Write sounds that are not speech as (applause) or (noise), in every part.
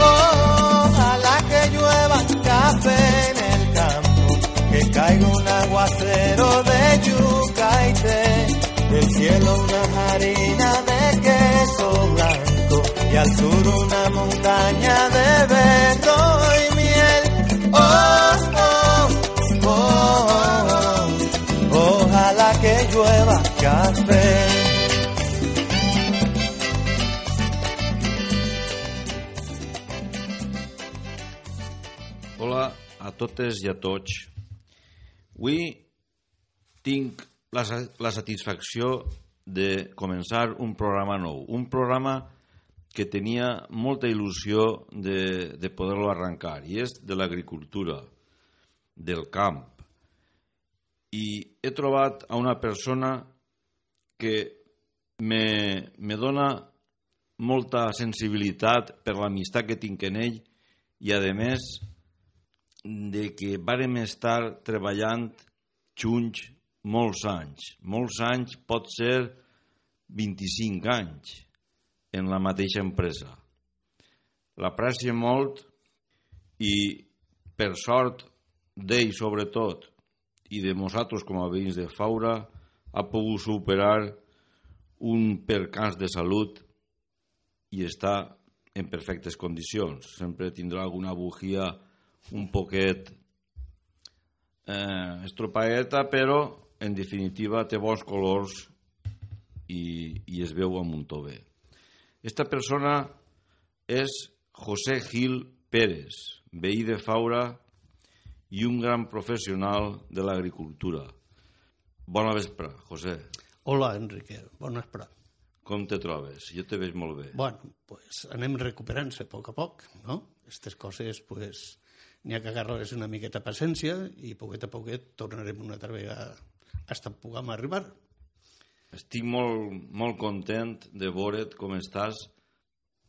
Ojalá que llueva café en el campo, que caiga un aguacero de yuca y té, del cielo una harina de queso blanco y al sur una montaña de vento Hola a totes i a tots. Avui tinc la, la satisfacció de començar un programa nou, un programa que tenia molta il·lusió de, de poder-lo arrencar, i és de l'agricultura, del camp. I he trobat a una persona que me, me dona molta sensibilitat per l'amistat que tinc en ell i, a més, de que vàrem estar treballant junts molts anys. Molts anys pot ser 25 anys en la mateixa empresa. L'aprecio molt i per sort d'ell sobretot i de nosaltres com a veïns de Faura ha pogut superar un percans de salut i està en perfectes condicions. Sempre tindrà alguna bugia un poquet eh, estropaeta, però en definitiva té bons colors i, i es veu a muntó bé. Esta persona és José Gil Pérez, veí de Faura i un gran professional de l'agricultura. Bona vespre, José. Hola, Enrique. Bon vespre. Com te trobes? Jo te veig molt bé. Bueno, pues anem recuperant-se a poc a poc, no? Aquestes coses, pues, n'hi ha que agarrar-les una miqueta paciència i poquet a poquet tornarem una altra vegada hasta puguem arribar. Estic molt, molt content de veure't com estàs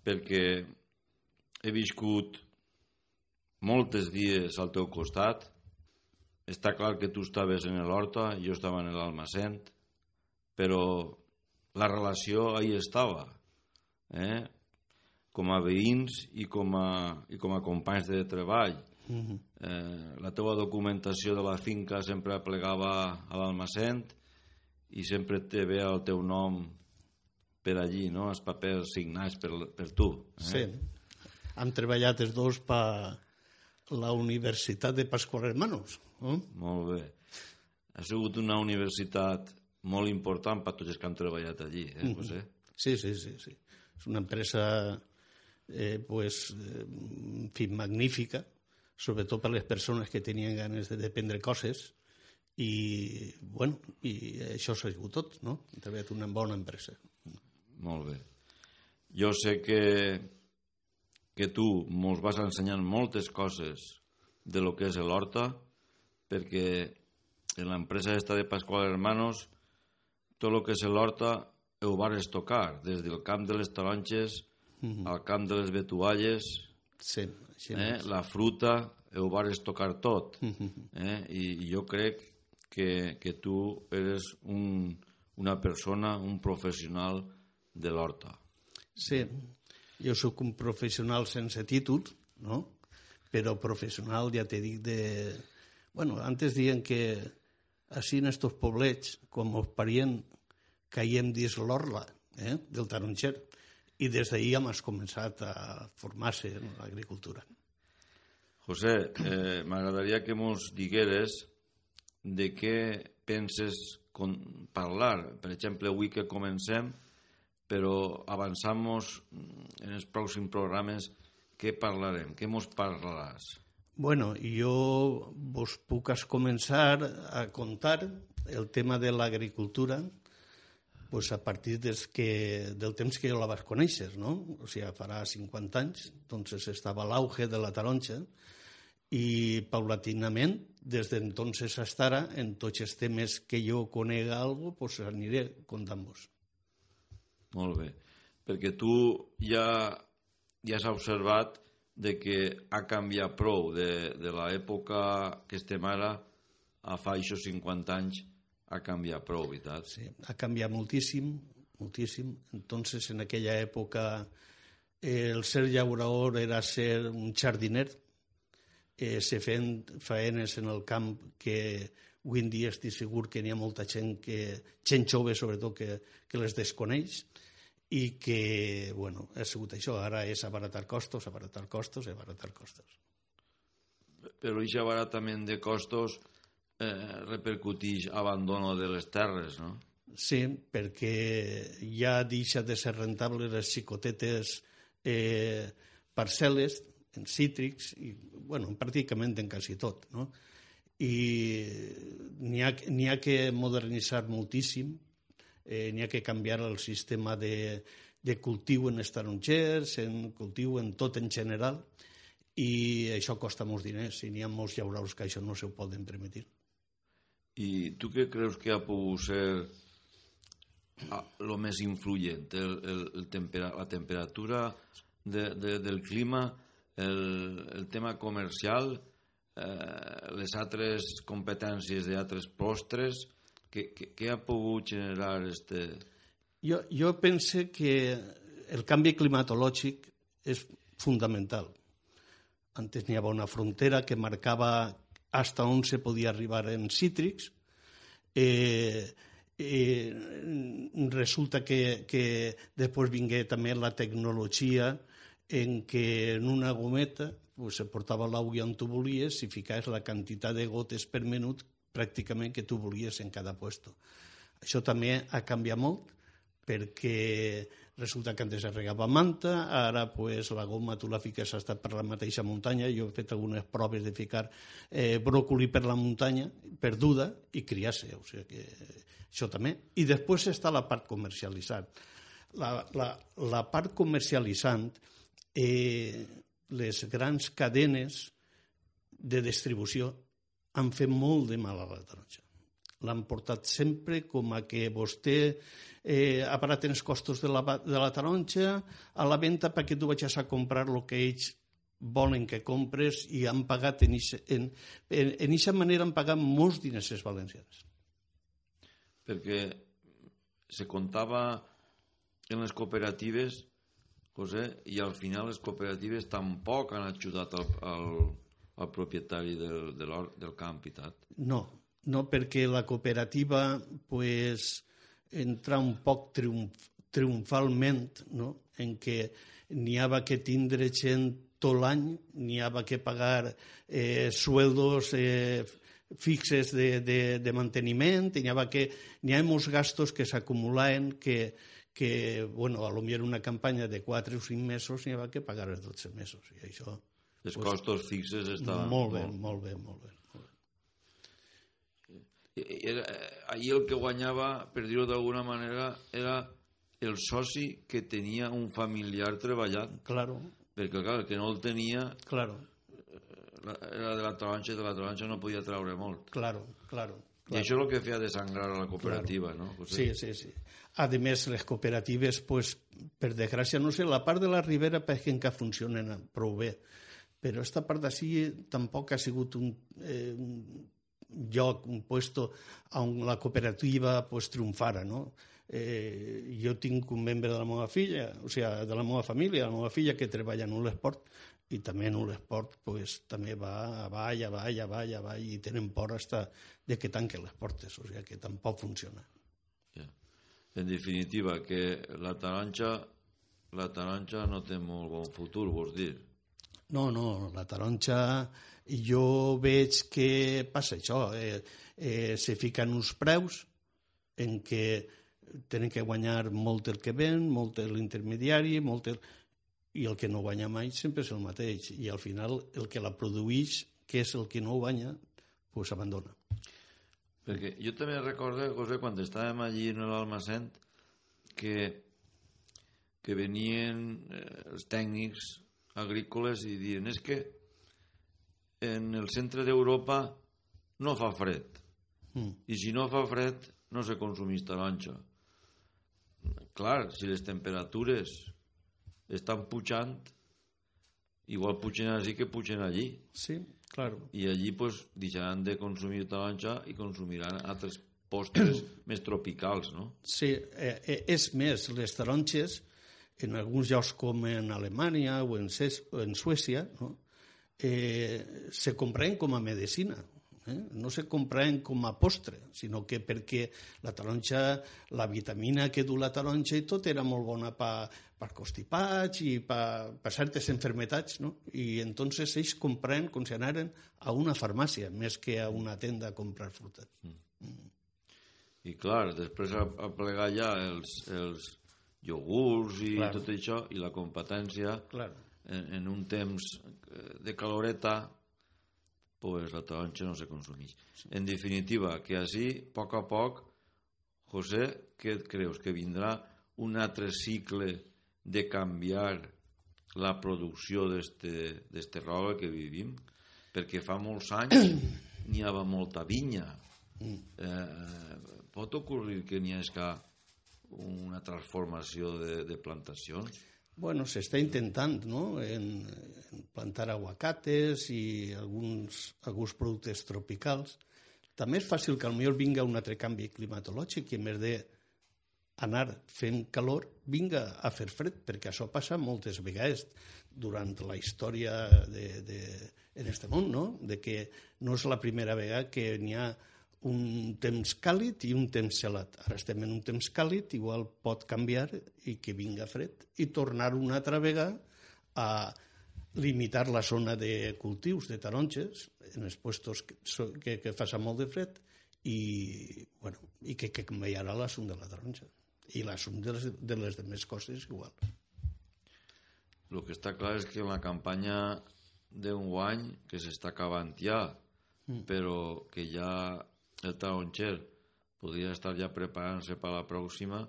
perquè he viscut moltes dies al teu costat. Està clar que tu estaves en l'horta, jo estava en l'almacén, però la relació ahí estava. Eh? Com a veïns i com a, i com a companys de treball. Eh, la teua documentació de la finca sempre plegava a l'almacén i sempre te ve el teu nom per allí, no? els papers signats per, per tu. Eh? Sí. Hem treballat els dos per la Universitat de Pascual Hermanos. No? Molt bé. Ha sigut una universitat molt important per tots els que han treballat allí, eh, José? Sí, sí, sí, sí. És una empresa eh, pues, eh, en fi, magnífica, sobretot per les persones que tenien ganes de dependre coses i, bueno, i això s'ha sigut tot, no? Hem treballat una bona empresa. Molt bé. Jo sé que, que tu mos vas ensenyant moltes coses de lo que és l'horta, perquè en l'empresa esta de Pascual Hermanos tot el que és l'horta ho vares tocar, des del camp de les taronges al camp de les betualles, Sí, així eh? és. la fruta, ho vares tocar tot. Eh? I, I jo crec que, que tu eres un, una persona, un professional de l'horta. Sí, jo sóc un professional sense títol, no? però professional, ja t'he dit, de... Bueno, antes diuen que així en estos poblets, quan mos parien, caiem dins l'orla eh? del taronxer, i des d'ahir hem començat a formar-se en l'agricultura. José, eh, m'agradaria que mos digueres de què penses con parlar. Per exemple, avui que comencem, però avançamos en els pròxims programes, què parlarem? Què mos parlaràs? Bueno, jo vos puc començar a contar el tema de l'agricultura pues a partir des que, del temps que jo la vas conèixer, no? O sigui, farà 50 anys, entonces estava l'auge de la taronja i paulatinament, des d'entonces hasta ara, en tots els temes que jo conega algo, pues aniré contant-vos. Molt bé. Perquè tu ja, ja has observat de que ha canviat prou de, de l'època que estem ara a fa això 50 anys ha canviat prou, veritat? Sí, ha canviat moltíssim, moltíssim. Entonces, en aquella època, eh, el ser llaurador era ser un jardiner, eh, se feien faenes en el camp que avui en dia estic segur que n'hi ha molta gent, que, gent jove sobretot, que, que les desconeix i que, bueno, ha sigut això. Ara és abaratar costos, abaratar costos abaratar costos. Però aquest abaratament de costos eh, repercuteix abandono de les terres, no? Sí, perquè ja deixa de ser rentable les xicotetes eh, parcel·les en cítrics, i, bueno, pràcticament en quasi tot, no? I n'hi ha, ha que modernitzar moltíssim, eh, n'hi ha que canviar el sistema de, de cultiu en estarongers, en cultiu en tot en general, i això costa molts diners, i n'hi ha molts llauraus que això no se ho poden permetir. I tu què creus que ha pogut ser el més influent? El, el, el tempera, la temperatura de, de, del clima, el, el tema comercial, eh, les altres competències d'altres postres, què, què, què ha pogut generar este... Jo, jo pense que el canvi climatològic és fundamental. Antes n'hi havia una frontera que marcava hasta on se podia arribar en cítrics. Eh, eh, resulta que, que després vingué també la tecnologia en què en una gometa pues, se portava l'aigua on tu volies i ficaves la quantitat de gotes per minut pràcticament que tu volies en cada puesto. Això també ha canviat molt perquè resulta que antes es regava manta, ara pues, la goma tu la fiques hasta per la mateixa muntanya, jo he fet algunes proves de ficar eh, bròcoli per la muntanya, perduda, i criar-se, o sigui que això també. I després està la part comercialitzant. La, la, la part comercialitzant eh, les grans cadenes de distribució han fet molt de mal a la taronja. L'han portat sempre com a que vostè eh, aparaten els costos de la, de la taronja a la venda perquè tu vagis a comprar el que ells volen que compres i han pagat en eixa manera han pagat molts diners els valencians. Perquè se comptava en les cooperatives José, i al final les cooperatives tampoc han ajudat al, al, al propietari del, del, del camp i tal. No, no perquè la cooperativa pues, entra un poc triomf, triomfalment no? en què n'hi havia que tindre gent tot l'any, n'hi havia que pagar eh, sueldos eh, fixes de, de, de manteniment, n'hi havia que n'hi ha molts gastos que s'acumulaven que, que, bueno, a lo millor una campanya de 4 o 5 mesos n'hi havia que pagar els 12 mesos. I això... Els pues, costos fixes estaven... Molt bé, molt bé, molt bé. Era, ahir el que guanyava, per dir-ho d'alguna manera, era el soci que tenia un familiar treballant. Claro. Perquè, clar, el que no el tenia... Claro. Era de la taronja de la taronja no podia treure molt. Claro, claro. Clar. I això és el que feia desangrar a la cooperativa, claro. no? José? Sí, sí, sí. A més, les cooperatives, pues, per desgràcia, no sé, la part de la Ribera penso que funcionen prou bé, però esta part d'ací tampoc ha sigut un, eh, un lloc, un puesto on la cooperativa pues, triomfara, no? Eh, jo tinc un membre de la meva filla, o sigui, de la meva família, la meva filla que treballa en l'esport, i també en l'esport pues, també va avall, avall, avall, avall, i tenen por hasta de que tanquen les portes, o sigui que tampoc funciona en definitiva, que la taronja, la taronja no té molt bon futur, vols dir? No, no, la taronja jo veig que passa això, eh, eh, se fiquen uns preus en què tenen que guanyar molt el que ven, molt l'intermediari, molt el... i el que no guanya mai sempre és el mateix, i al final el que la produeix, que és el que no guanya, pues abandona. Perquè jo també recordo, José, quan estàvem allí en l'Almacent, que, que venien eh, els tècnics agrícoles i diuen és que en el centre d'Europa no fa fred. Mm. I si no fa fred, no se consumeix taronja. Clar, si les temperatures estan pujant, igual pugen així que pugen allí. Sí, Claro. i allí pues, deixaran de consumir taronja i consumiran altres postres (clears throat) més tropicals, no? Sí, eh, eh, és més, les taronges, en alguns llocs com en Alemanya o en, Ses, o en Suècia, no? eh, se compren com a medicina. Eh? No se compren com a postre, sinó que perquè la taronja, la vitamina que du la taronja i tot era molt bona per, per constipats i per, per certes enfermetats, no? I entonces ells compren com si anaren a una farmàcia més que a una tenda a comprar fruta. I clar, després a, a plegar ja els, els iogurts i Clar. tot això, i la competència en, en un temps eh, de caloreta, pues la taronja no se consumeix. En definitiva, que així, a poc a poc, José, què et creus? Que vindrà un altre cicle de canviar la producció d'este roba que vivim? Perquè fa molts anys (coughs) n'hi havia molta vinya. Eh, pot ocorrir que n'hi hagi una transformació de, de plantacions? Bueno, se està intentant, no?, en, en plantar aguacates i alguns, alguns productes tropicals. També és fàcil que potser vinga un altre canvi climatològic i en vez de anar fent calor, vinga a fer fred, perquè això passa moltes vegades durant la història de, de, en este món, no? De que no és la primera vegada que n'hi ha un temps càlid i un temps gelat. Ara estem en un temps càlid, igual pot canviar i que vinga fred i tornar una altra vegada a limitar la zona de cultius de taronges en els puestos que, que, que faça molt de fred i, bueno, i que, que canviarà l'assum de la taronja i l'assum de les, de les demés coses igual. El que està clar és que en la campanya d'un guany que s'està acabant ja, mm. però que ja el taronxer podria estar ja preparant-se per la pròxima,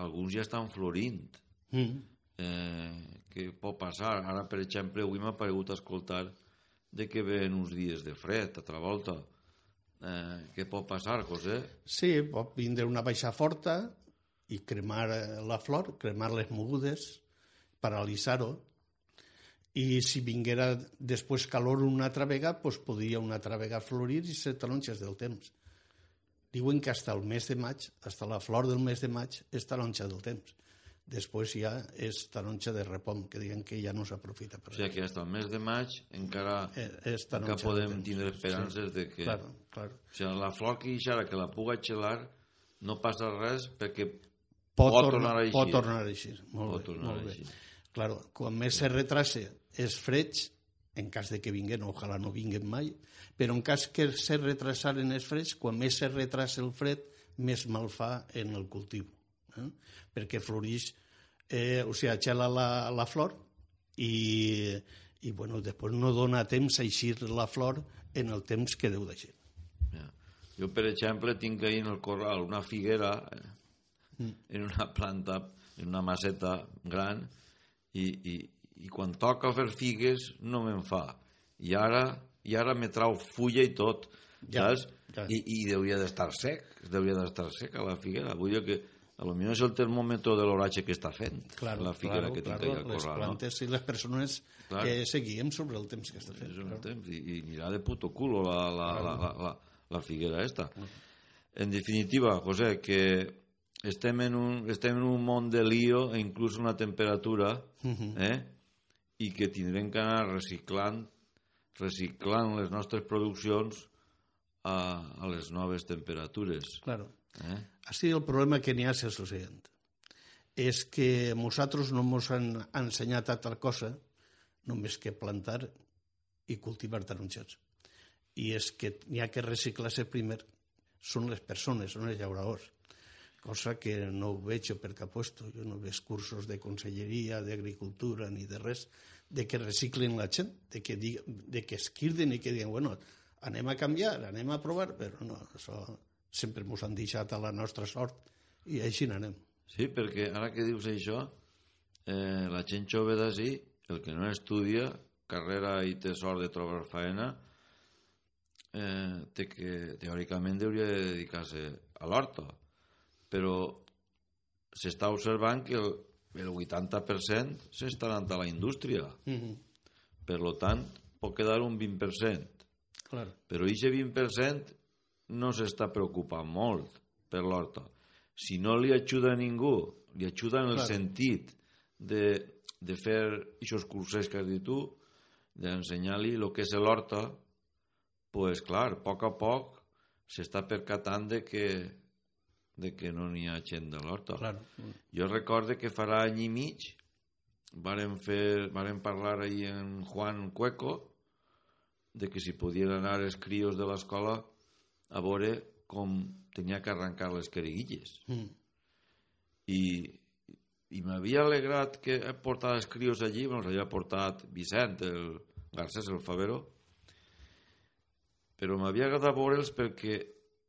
alguns ja estan florint. Mm. Eh, què pot passar? Ara, per exemple, avui m'ha paregut escoltar de que ven uns dies de fred, altra volta. Eh, què pot passar, José? Sí, pot vindre una baixa forta i cremar eh, la flor, cremar les mogudes, paralitzar-ho, i si vinguera després calor una altra vegada, pues podria una altra vegada florir i ser taronges del temps. Diuen que hasta el mes de maig, hasta la flor del mes de maig, és taronja del temps. Després ja és taronja de repom, que diuen que ja no s'aprofita per O sigui que fins al mes de maig encara, Eh, és encara taronja podem tindre esperances de que... Claro, claro. O sigui, la flor que ixara, que la puga xelar, no passa res perquè Pot, Pot tornar, tornar a eixir. Pot tornar a eixir. Molt Pot bé, tornar molt a bé. eixir. Claro, quan més se retrase és freig, en cas de que vinguen, ojalà no vinguen mai, però en cas que se retrasaren els freds, quan més se retrasa el fred, més mal fa en el cultiu. Eh? Perquè floreix, eh, o sigui, xela la, la flor i, i bueno, després no dona temps a eixir la flor en el temps que deu d'eixir. Ja. Jo, per exemple, tinc ahí en el corral una figuera eh, en una planta, en una maceta gran, i, i, i quan toca fer figues no me'n fa. I ara, i ara me trau fulla i tot, Ja, saps? ja. I, I deuria d'estar sec, deuria d'estar seca la figuera. Vull dir que a lo millor és el termòmetre de l'oratge que està fent Claro, la figuera claro, que tinc claro, al les corral. plantes i les persones Claro. que seguim sobre el temps que està No? fent. És claro. temps, i, i anirà de puto culo la, la, la, la, la, la figuera esta. En definitiva, José, que estem en un, estem en un món de lío e inclús una temperatura eh? i que tindrem que anar reciclant reciclant les nostres produccions a, a les noves temperatures. Claro. Eh? Així el problema que n'hi ha és el següent. És que nosaltres no ens han ensenyat altra cosa només que plantar i cultivar taronjats. I és que n'hi ha que reciclar-se primer. Són les persones, són els llauradors. Cosa que no ho veig cap puesto. Jo no veig cursos de conselleria, d'agricultura, ni de res, de que reciclen la gent, de que, diga, de que es quirden i que diguen, bueno, anem a canviar, anem a provar, però no, això sempre ens han deixat a la nostra sort i així n'anem. Sí, perquè ara que dius això, eh, la gent jove d'ací, el que no estudia, carrera i té sort de trobar faena, eh, té que, teòricament hauria de dedicar-se a l'horta, però s'està observant que el, el 80% s'està anant a la indústria. Mm -hmm. Per lo tant, pot quedar un 20%. Claro. Però aquest 20% no s'està preocupant molt per l'horta. Si no li ajuda a ningú, li ajuda en el Claro. sentit de, de fer aquests cursos que has dit tu, d'ensenyar-li el que és l'horta, pues clar, a poc a poc s'està percatant de que, de que no n'hi ha gent de l'horta. Claro. Jo recorde que farà any i mig varen, fer, varen parlar ahir en Juan Cueco de que si podien anar els crios de l'escola a veure com tenia que arrencar les queriguilles. Mm. I, i m'havia alegrat que portar els crios allí, bueno, els havia portat Vicent, el Garcés, el Favero, però m'havia agradat veure'ls perquè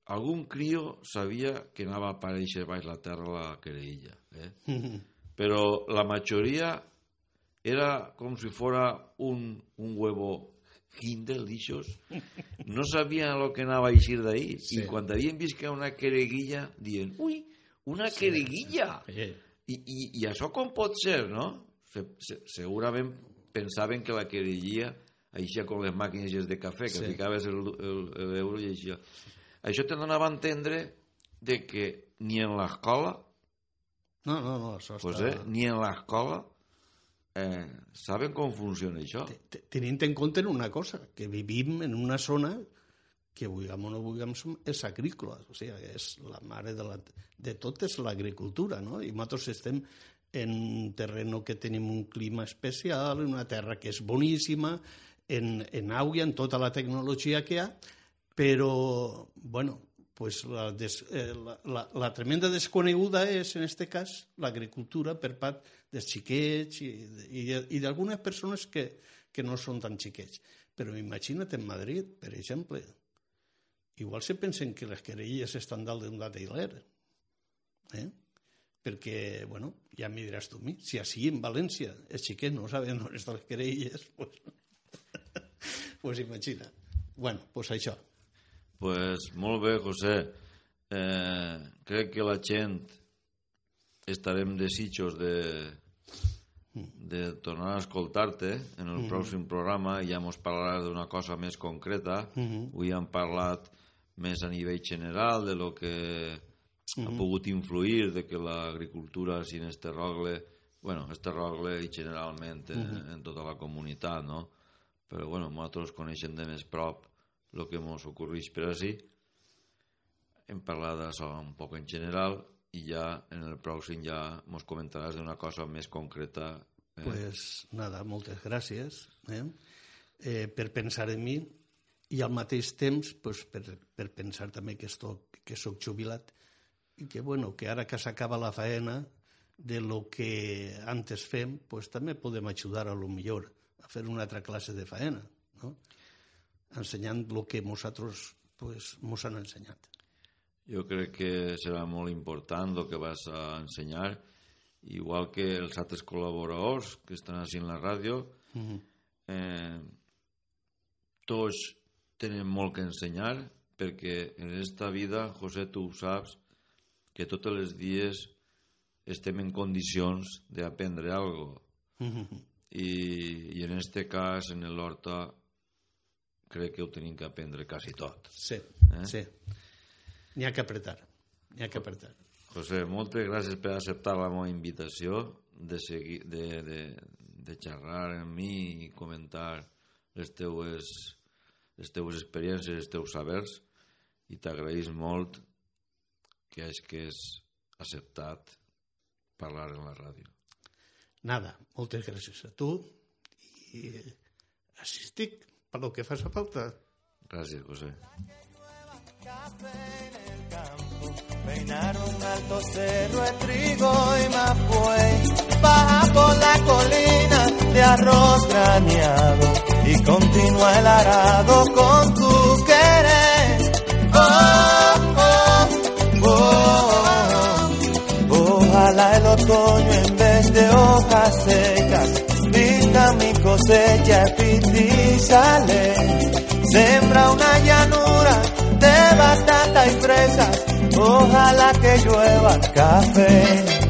algun crio sabia que anava a aparèixer baix la terra la querella. Eh? (laughs) Però la majoria era com si fuera un, un huevo Kindle, d'ixos. No sabien lo que anava a eixir d'ahí. Sí. I quan havien vist que una quereguilla, diuen, ui, una quereguilla! Eh, I, i, I això com pot ser, no? Se, se, segurament pensaven que la querellia aixia com les màquines de cafè, que Sí. sí. ficaves el- el- l'euro i així. Això te donava a entendre de que ni en l'escola, No, no, no, això pues, està... eh, ni en l'escola eh, saben com funciona això. Te- Tenint en compte una cosa, que vivim en una zona que, vulguem o no vulguem, és agrícola, o sigui, és la mare de, la, de tot és l'agricultura, no? I nosaltres estem en un terreno que tenim un clima especial, en una terra que és boníssima, en, en aigua, en tota la tecnologia que hi ha, però, bueno, pues la, des, eh, la, la, la tremenda desconeguda és, en este cas, l'agricultura per part dels xiquets i, i, i d'algunes persones que, que no són tan xiquets. Però imagina't en Madrid, per exemple, igual se pensen que les querelles estan dalt d'un datailer. Eh? Perquè, bueno, ja m'hi diràs tu a mi, si així en València els xiquets no saben on estan les querelles, (laughs) pues, pues imagina. Bueno, pues això. Pues molt bé, José. Eh, crec que la gent estarem desitjos de, de tornar a escoltar-te en el pròxim programa i ja mos parlaràs d'una cosa més concreta. Avui hem parlat més a nivell general de lo que ha pogut influir de que l'agricultura sin este rogle, bueno, este rogle i generalment en, en tota la comunitat, no? Però bueno, nosaltres coneixem de més prop el que ens ocorreix per així. Hem parlat d'això un poc en general i ja en el pròxim ja ens comentaràs d'una cosa més concreta. Eh? Pues nada, moltes gràcies eh? Eh, per pensar en mi i al mateix temps pues, per, per pensar també que, estoc, que soc jubilat i que, bueno, que ara que s'acaba la faena de lo que antes fem, pues, també podem ajudar a lo millor a fer una altra classe de faena, no? Ensenyant el que nosaltres pues, mos han ensenyat. Jo crec que serà molt important el que vas a ensenyar, igual que els altres col·laboradors que estan així en la ràdio, eh, tots tenen molt que ensenyar, perquè en esta vida, José, tu ho saps, que tots els dies estem en condicions d'aprendre algo. I, I en este cas, en l'horta, crec que ho tenim que aprendre quasi tot. Sí, Eh? sí. N'hi ha que apretar, n'hi ha que apretar. José, moltes gràcies per acceptar la meva invitació de, seguir, de, de, de xerrar amb mi i comentar les teues, les teues experiències, els teus sabers i t'agraïs molt que és que és acceptat parlar en la ràdio. Nada, moltes gràcies a tu i així per lo que faci falta. Gràcies, José. Café en el campo, peinar un alto cerro de trigo y mapuey, baja por la colina de arroz graneado y continúa el arado con tu querer. Oh, oh, oh, Ojalá el otoño en vez de hojas secas mi cosecha sale. Sembra una llanura de batata y fresas, ojalá que llueva café.